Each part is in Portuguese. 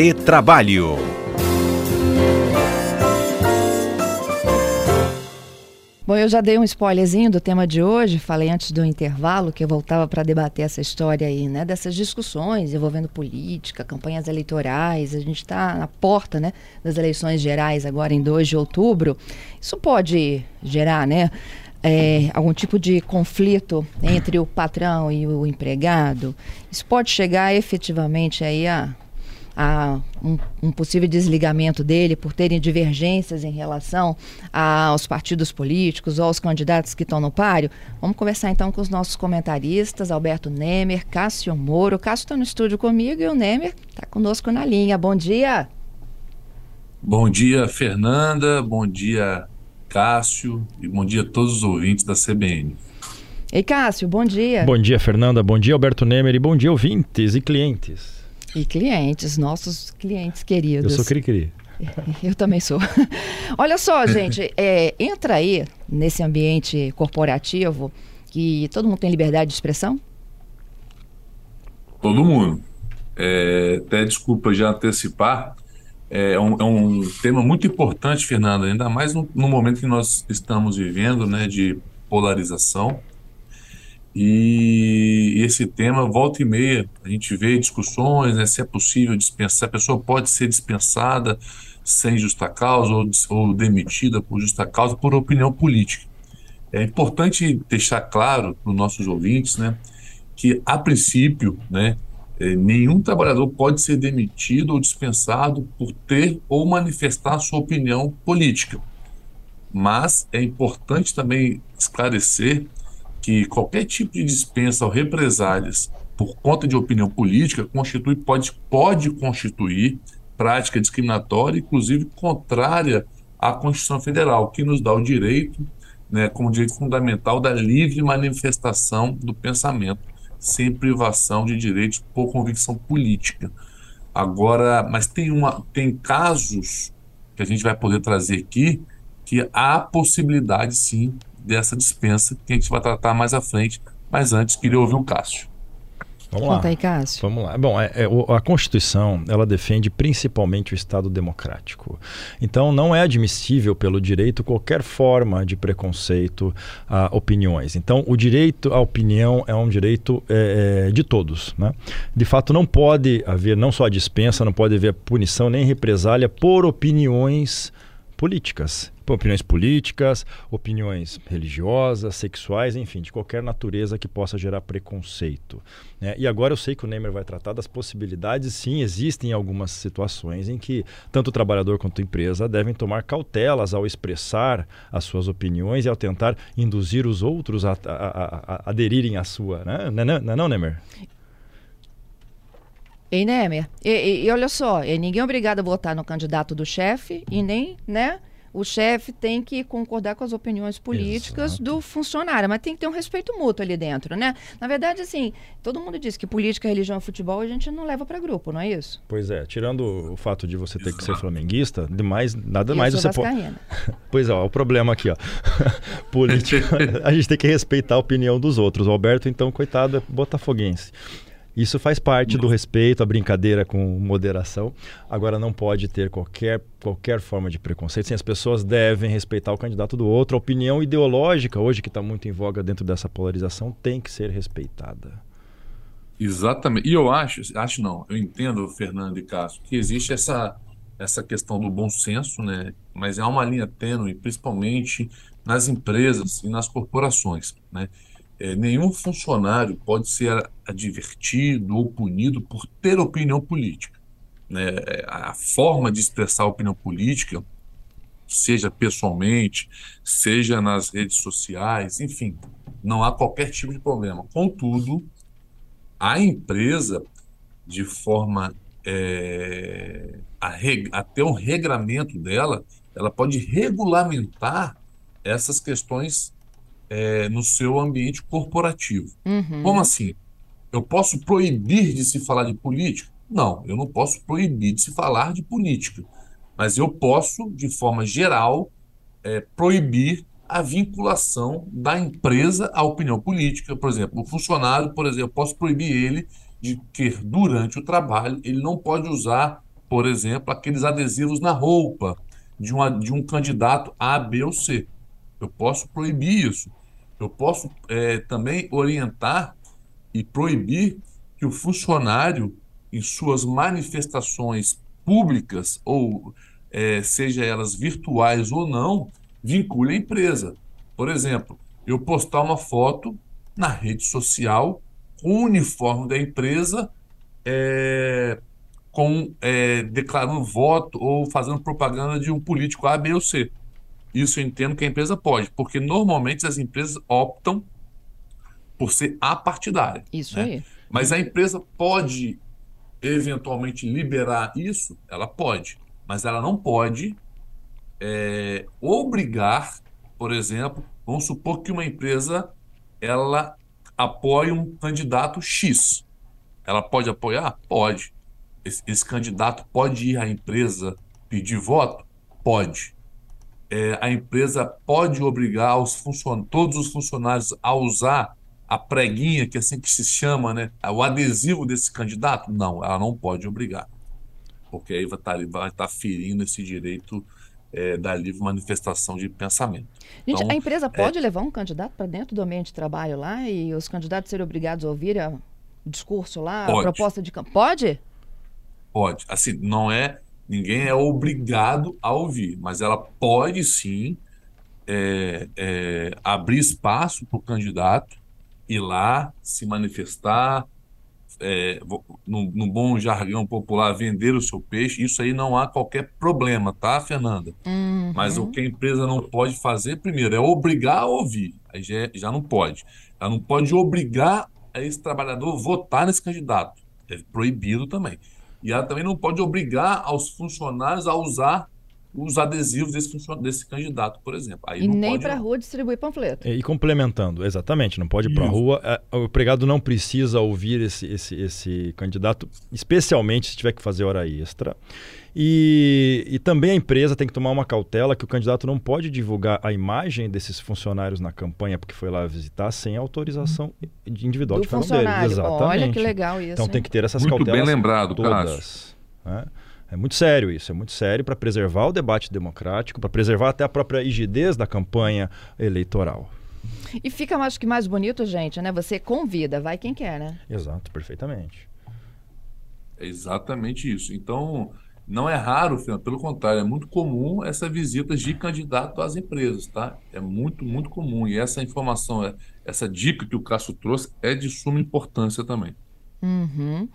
Retrabalho. Bom, eu já dei um spoilerzinho do tema de hoje, falei antes do intervalo que eu voltava para debater essa história aí, né, dessas discussões envolvendo política, campanhas eleitorais, a gente está na porta, né, das eleições gerais agora em 2 de outubro. Isso pode gerar, né, é, algum tipo de conflito entre o patrão e o empregado? Isso pode chegar efetivamente aí a a um, um, possível desligamento dele por terem divergências em relação aos partidos políticos ou aos candidatos que estão no páreo? Vamos conversar então com os nossos comentaristas, Alberto Nemer, Cássio Moro. Cássio está no estúdio comigo e o Nemer está conosco na linha. Bom dia! Bom dia, Fernanda. Bom dia, Cássio. E bom dia a todos os ouvintes da CBN. Ei, Cássio, bom dia. Bom dia, Fernanda. Bom dia, Alberto Nemer. E bom dia, ouvintes e clientes. E clientes, nossos clientes queridos. Eu sou cri-cri. Eu também sou. Olha só, gente, é, entra aí nesse ambiente corporativo que todo mundo tem liberdade de expressão? Todo mundo. É, até desculpa já antecipar, é um, é um, tema muito importante, Fernando, ainda mais no, no momento que nós estamos vivendo, né, de polarização. E esse tema, volta e meia, a gente vê discussões, né, se é possível dispensar, a pessoa pode ser dispensada sem justa causa ou, ou demitida por justa causa por opinião política. É importante deixar claro para os nossos ouvintes né, que, a princípio, né, é, nenhum trabalhador pode ser demitido ou dispensado por ter ou manifestar sua opinião política. Mas é importante também esclarecer que qualquer tipo de dispensa ou represálias por conta de opinião política constitui, pode, pode constituir prática discriminatória, inclusive contrária à Constituição Federal, que nos dá o direito, né, como direito fundamental, da livre manifestação do pensamento, sem privação de direitos por convicção política. Agora, mas tem, uma, tem casos que a gente vai poder trazer aqui que há possibilidade, sim, dessa dispensa que a gente vai tratar mais à frente. Mas antes, queria ouvir o Cássio. Vamos lá. Conta aí, Cássio. Vamos lá. Bom, é, é, a Constituição, ela defende principalmente o Estado democrático. Então, não é admissível pelo direito qualquer forma de preconceito a opiniões. Então, o direito à opinião é um direito é, é de todos. Né? De fato, não pode haver não só a dispensa, não pode haver punição nem represália por opiniões políticas opiniões políticas, opiniões religiosas, sexuais, enfim, de qualquer natureza que possa gerar preconceito. Né? E agora eu sei que o Neymar vai tratar das possibilidades, sim, existem algumas situações em que tanto o trabalhador quanto a empresa devem tomar cautelas ao expressar as suas opiniões e ao tentar induzir os outros a, a, a, a aderirem à sua. Né? Não, não, não, não Nemer? Ei, Nemer, e, e, e, olha só, ninguém é obrigado a votar no candidato do chefe e nem, né, o chefe tem que concordar com as opiniões políticas Exato. do funcionário, mas tem que ter um respeito mútuo ali dentro, né? Na verdade, assim, todo mundo diz que política, religião e futebol a gente não leva para grupo, não é isso? Pois é, tirando o fato de você ter que ser flamenguista, demais, nada mais você pode. pois é, ó, o problema aqui, ó. política, a gente tem que respeitar a opinião dos outros. O Alberto, então, coitado, é botafoguense. Isso faz parte do respeito, a brincadeira com moderação. Agora, não pode ter qualquer, qualquer forma de preconceito. Sim, as pessoas devem respeitar o candidato do outro. A opinião ideológica, hoje que está muito em voga dentro dessa polarização, tem que ser respeitada. Exatamente. E eu acho, acho não, eu entendo, Fernando e Cássio, que existe essa, essa questão do bom senso, né? mas há uma linha tênue, principalmente nas empresas e nas corporações. Né? É, nenhum funcionário pode ser advertido ou punido por ter opinião política. Né? A forma de expressar opinião política, seja pessoalmente, seja nas redes sociais, enfim, não há qualquer tipo de problema. Contudo, a empresa, de forma é, a reg, até o regramento dela, ela pode regulamentar essas questões é, no seu ambiente corporativo. Uhum. Como assim? Eu posso proibir de se falar de política? Não, eu não posso proibir de se falar de política. Mas eu posso, de forma geral, é, proibir a vinculação da empresa à opinião política. Por exemplo, o funcionário, por exemplo, eu posso proibir ele de que durante o trabalho ele não pode usar por exemplo, aqueles adesivos na roupa de, uma, de um candidato A, B ou C. Eu posso proibir isso. Eu posso é, também orientar e proibir que o funcionário, em suas manifestações públicas, ou é, seja elas virtuais ou não, vincule a empresa. Por exemplo, eu postar uma foto na rede social com o uniforme da empresa, é, com é, declarando voto ou fazendo propaganda de um político A, B ou C. Isso eu entendo que a empresa pode, porque normalmente as empresas optam por ser apartidária. Isso né? aí. Mas a empresa pode eventualmente liberar isso? Ela pode, mas ela não pode é, obrigar, por exemplo, vamos supor que uma empresa ela apoia um candidato X. Ela pode apoiar? Pode. Esse, esse candidato pode ir à empresa pedir voto? Pode. É, a empresa pode obrigar os todos os funcionários a usar a preguinha, que é assim que se chama, né? O adesivo desse candidato? Não, ela não pode obrigar. Porque aí vai estar, tá, vai estar tá ferindo esse direito é, da livre manifestação de pensamento. Gente, então, a empresa é pode é... levar um candidato para dentro do ambiente de trabalho lá e os candidatos serem obrigados a ouvir o discurso lá, pode. a proposta de campo? Pode? Pode. Assim, não é. Ninguém é obrigado a ouvir, mas ela pode sim é, é abrir espaço para o candidato ir lá, se manifestar, é, bom jargão popular, vender o seu peixe, isso aí não há qualquer problema, tá, Fernanda? Uhum. Mas o que a empresa não pode fazer, primeiro, é obrigar a ouvir. Aí já, é, já não pode. Ela não pode obrigar esse trabalhador a votar nesse candidato. É proibido também. E ela também não pode obrigar aos funcionários a usar os adesivos desse, desse candidato, por exemplo. Aí e nem para a rua distribuir panfleto. E, e, complementando, exatamente, não pode ir para a rua. É, o empregado não precisa ouvir esse, esse, esse candidato, especialmente se tiver que fazer hora extra. E, e também a empresa tem que tomar uma cautela que o candidato não pode divulgar a imagem desses funcionários na campanha porque foi lá visitar sem autorização individual Do de cada um deles. Exatamente. Olha que legal isso. Então hein? tem que ter essas Muito cautelas bem lembrado, todas. Né? É muito sério isso, é muito sério para preservar o debate democrático, para preservar até a própria rigidez da campanha eleitoral. E fica, acho que mais bonito, gente, né? Você convida, vai quem quer, né? Exato, perfeitamente. É exatamente isso. Então, não é raro, pelo contrário, é muito comum essa visita de candidato às empresas, tá? É muito, muito comum. E essa informação, essa dica que o Cássio trouxe é de suma importância também. Uhum.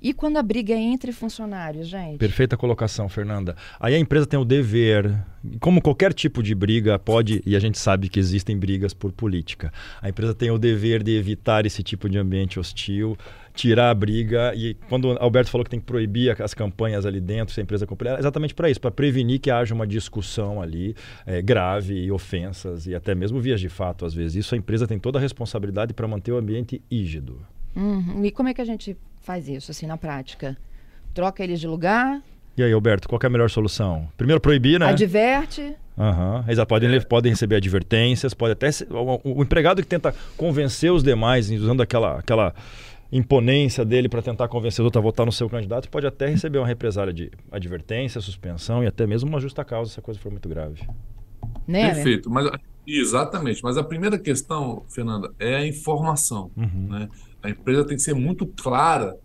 E quando a briga é entre funcionários, gente? Perfeita colocação, Fernanda. Aí a empresa tem o dever, como qualquer tipo de briga pode, e a gente sabe que existem brigas por política, a empresa tem o dever de evitar esse tipo de ambiente hostil, tirar a briga. E quando o Alberto falou que tem que proibir as campanhas ali dentro, se a empresa cumprir, é exatamente para isso, para prevenir que haja uma discussão ali é, grave e ofensas, e até mesmo vias de fato, às vezes. Isso a empresa tem toda a responsabilidade para manter o ambiente rígido. Uhum. E como é que a gente faz isso, assim, na prática? Troca eles de lugar? E aí, Alberto, qual é a melhor solução? Primeiro proibir, né? Adverte. Uhum. Eles podem, podem receber advertências, pode até ser, o, o, empregado que tenta convencer os demais, usando aquela, aquela imponência dele para tentar convencer os outros a votar no seu candidato, pode até receber uma represália de advertência, suspensão e até mesmo uma justa causa se a coisa for muito grave. Né? Perfeito, mas exatamente. Mas a primeira questão, Fernanda, é a informação. Uhum. Né? A empresa tem que ser muito clara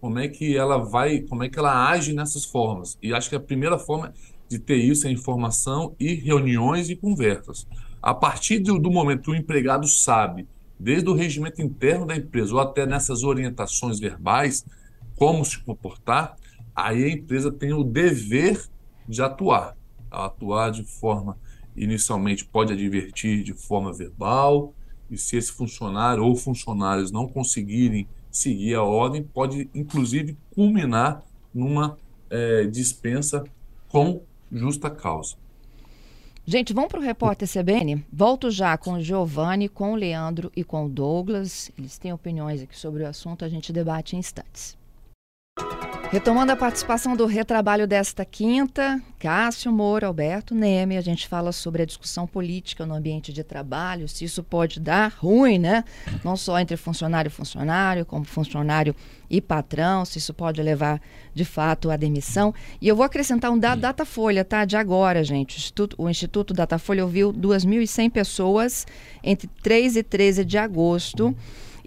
como é que ela vai, como é que ela age nessas formas. E acho que a primeira forma de ter isso é informação e reuniões e conversas. A partir do, do momento que o empregado sabe, desde o regimento interno da empresa ou até nessas orientações verbais, como se comportar, aí a empresa tem o dever de atuar. Atuar de forma, inicialmente, pode advertir de forma verbal, e se esse funcionário ou funcionários não conseguirem seguir a ordem, pode inclusive culminar numa é, dispensa com justa causa. Gente, vamos para o repórter CBN? Volto já com o Giovanni, com o Leandro e com o Douglas. Eles têm opiniões aqui sobre o assunto, a gente debate em instantes. Retomando a participação do retrabalho desta quinta, Cássio Moura, Alberto Neme, a gente fala sobre a discussão política no ambiente de trabalho, se isso pode dar ruim, né? Não só entre funcionário e funcionário, como funcionário e patrão, se isso pode levar de fato à demissão. E eu vou acrescentar um dado Datafolha, tá? De agora, gente. O Instituto, o Instituto Datafolha ouviu 2.100 pessoas entre 3 e 13 de agosto.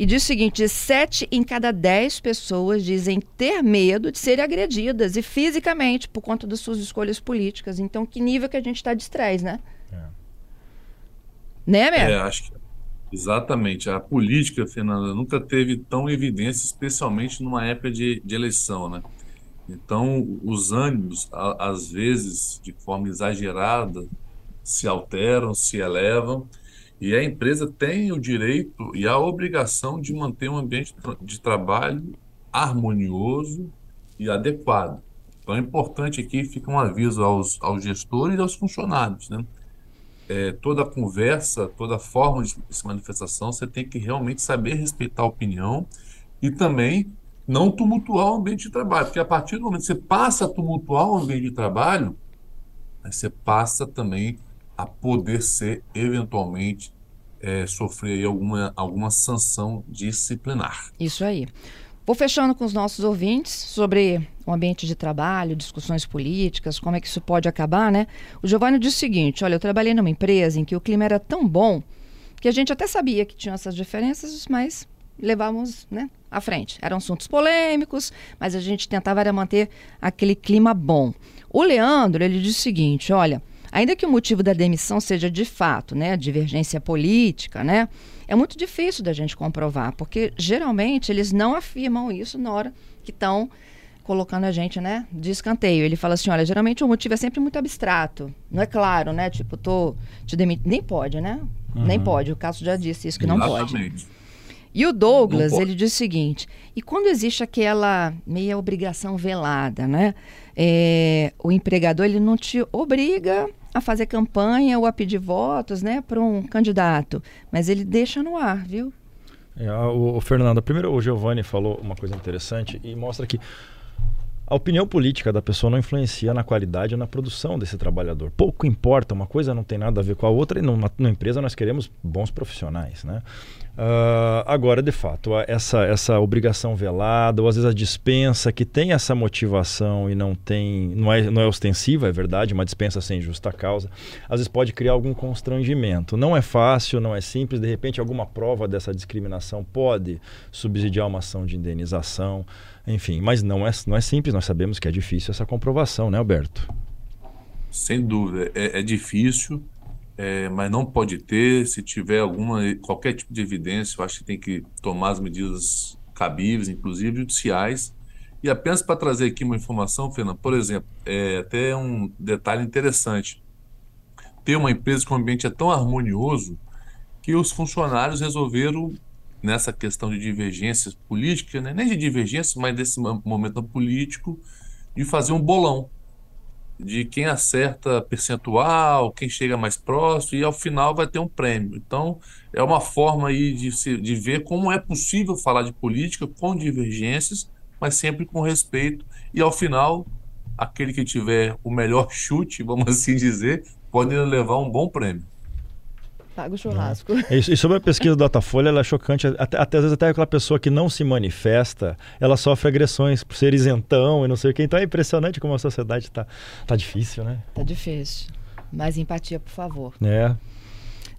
E diz o seguinte: sete em cada dez pessoas dizem ter medo de serem agredidas e fisicamente por conta das suas escolhas políticas. Então, que nível que a gente está de estresse, né? É. Né, Mer? É, acho que exatamente. A política, Fernanda, nunca teve tão evidência, especialmente numa época de, de eleição, né? Então, os ânimos, a, às vezes, de forma exagerada, se alteram, se elevam e a empresa tem o direito e a obrigação de manter um ambiente de trabalho harmonioso e adequado. Então é importante aqui, fica um aviso aos, aos gestores e aos funcionários. Né? É, toda conversa, toda forma de manifestação, você tem que realmente saber respeitar a opinião e também não tumultuar o ambiente de trabalho, porque a partir do momento que você passa a tumultuar o ambiente de trabalho, você passa também a poder ser, eventualmente, é, sofrer alguma, alguma sanção disciplinar. Isso aí. Vou fechando com os nossos ouvintes sobre o ambiente de trabalho, discussões políticas, como é que isso pode acabar, né? O Giovanni diz o seguinte: olha, eu trabalhei numa empresa em que o clima era tão bom que a gente até sabia que tinha essas diferenças, mas levávamos né, à frente. Eram assuntos polêmicos, mas a gente tentava manter aquele clima bom. O Leandro, ele diz o seguinte: olha, Ainda que o motivo da demissão seja de fato, né, divergência política, né, é muito difícil da gente comprovar, porque geralmente eles não afirmam isso na hora que estão colocando a gente, né, de escanteio. Ele fala assim, olha, geralmente o motivo é sempre muito abstrato, não é claro, né, tipo, tô te demitindo, nem pode, né, uhum. nem pode. O caso já disse isso que não Exatamente. pode. E o Douglas, ele diz o seguinte: e quando existe aquela meia obrigação velada, né? É, o empregador ele não te obriga a fazer campanha ou a pedir votos, né, para um candidato, mas ele deixa no ar, viu? É, o, o Fernando, primeiro o Giovanni falou uma coisa interessante e mostra que a opinião política da pessoa não influencia na qualidade ou na produção desse trabalhador. Pouco importa, uma coisa não tem nada a ver com a outra e numa, empresa nós queremos bons profissionais, né? Uh, agora, de fato, essa, essa obrigação velada, ou às vezes a dispensa que tem essa motivação e não tem, não é, não é ostensiva, é verdade, uma dispensa sem justa causa, às vezes pode criar algum constrangimento. Não é fácil, não é simples, de repente alguma prova dessa discriminação pode subsidiar uma ação de indenização, enfim, mas não é, não é simples, nós sabemos que é difícil essa comprovação, né, Alberto? Sem dúvida, é, é difícil é, mas não pode ter. Se tiver alguma qualquer tipo de evidência, eu acho que tem que tomar as medidas cabíveis, inclusive judiciais. E apenas para trazer aqui uma informação, Fernando, por exemplo, é até um detalhe interessante. Ter uma empresa com um ambiente é tão harmonioso que os funcionários resolveram, nessa questão de divergências políticas, né? nem de divergências, mas desse momento político, de fazer um bolão de quem acerta percentual, quem chega mais próximo, e ao final vai ter um prêmio. Então, é uma forma aí de, se, de ver como é possível falar de política com divergências, mas sempre com respeito, e ao final, aquele que tiver o melhor chute, vamos assim dizer, pode levar um bom prêmio paga o churrasco. É. E, sobre a pesquisa do Datafolha, ela é chocante. Até, até, às vezes até aquela pessoa que não se manifesta, ela sofre agressões por ser isentão e não sei o que. Então é impressionante como a sociedade está tá difícil, né? Tá difícil. Mais empatia, por favor. É.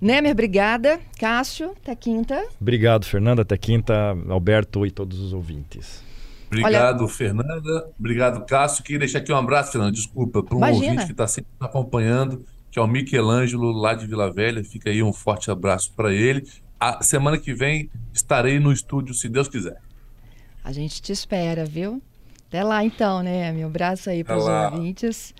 Nemer, obrigada. Cássio, até quinta. Obrigado, Fernanda. Até quinta, Alberto e todos os ouvintes. Obrigado, Olha... Fernanda. Obrigado, Cássio. Queria deixar aqui um abraço, Fernanda. Desculpa, para um Imagina. ouvinte que está sempre acompanhando que é o Michelangelo lá de Vila Velha. Fica aí um forte abraço para ele. A semana que vem estarei no estúdio, se Deus quiser. A gente te espera, viu? Até lá então, né? Meu abraço aí para os ouvintes.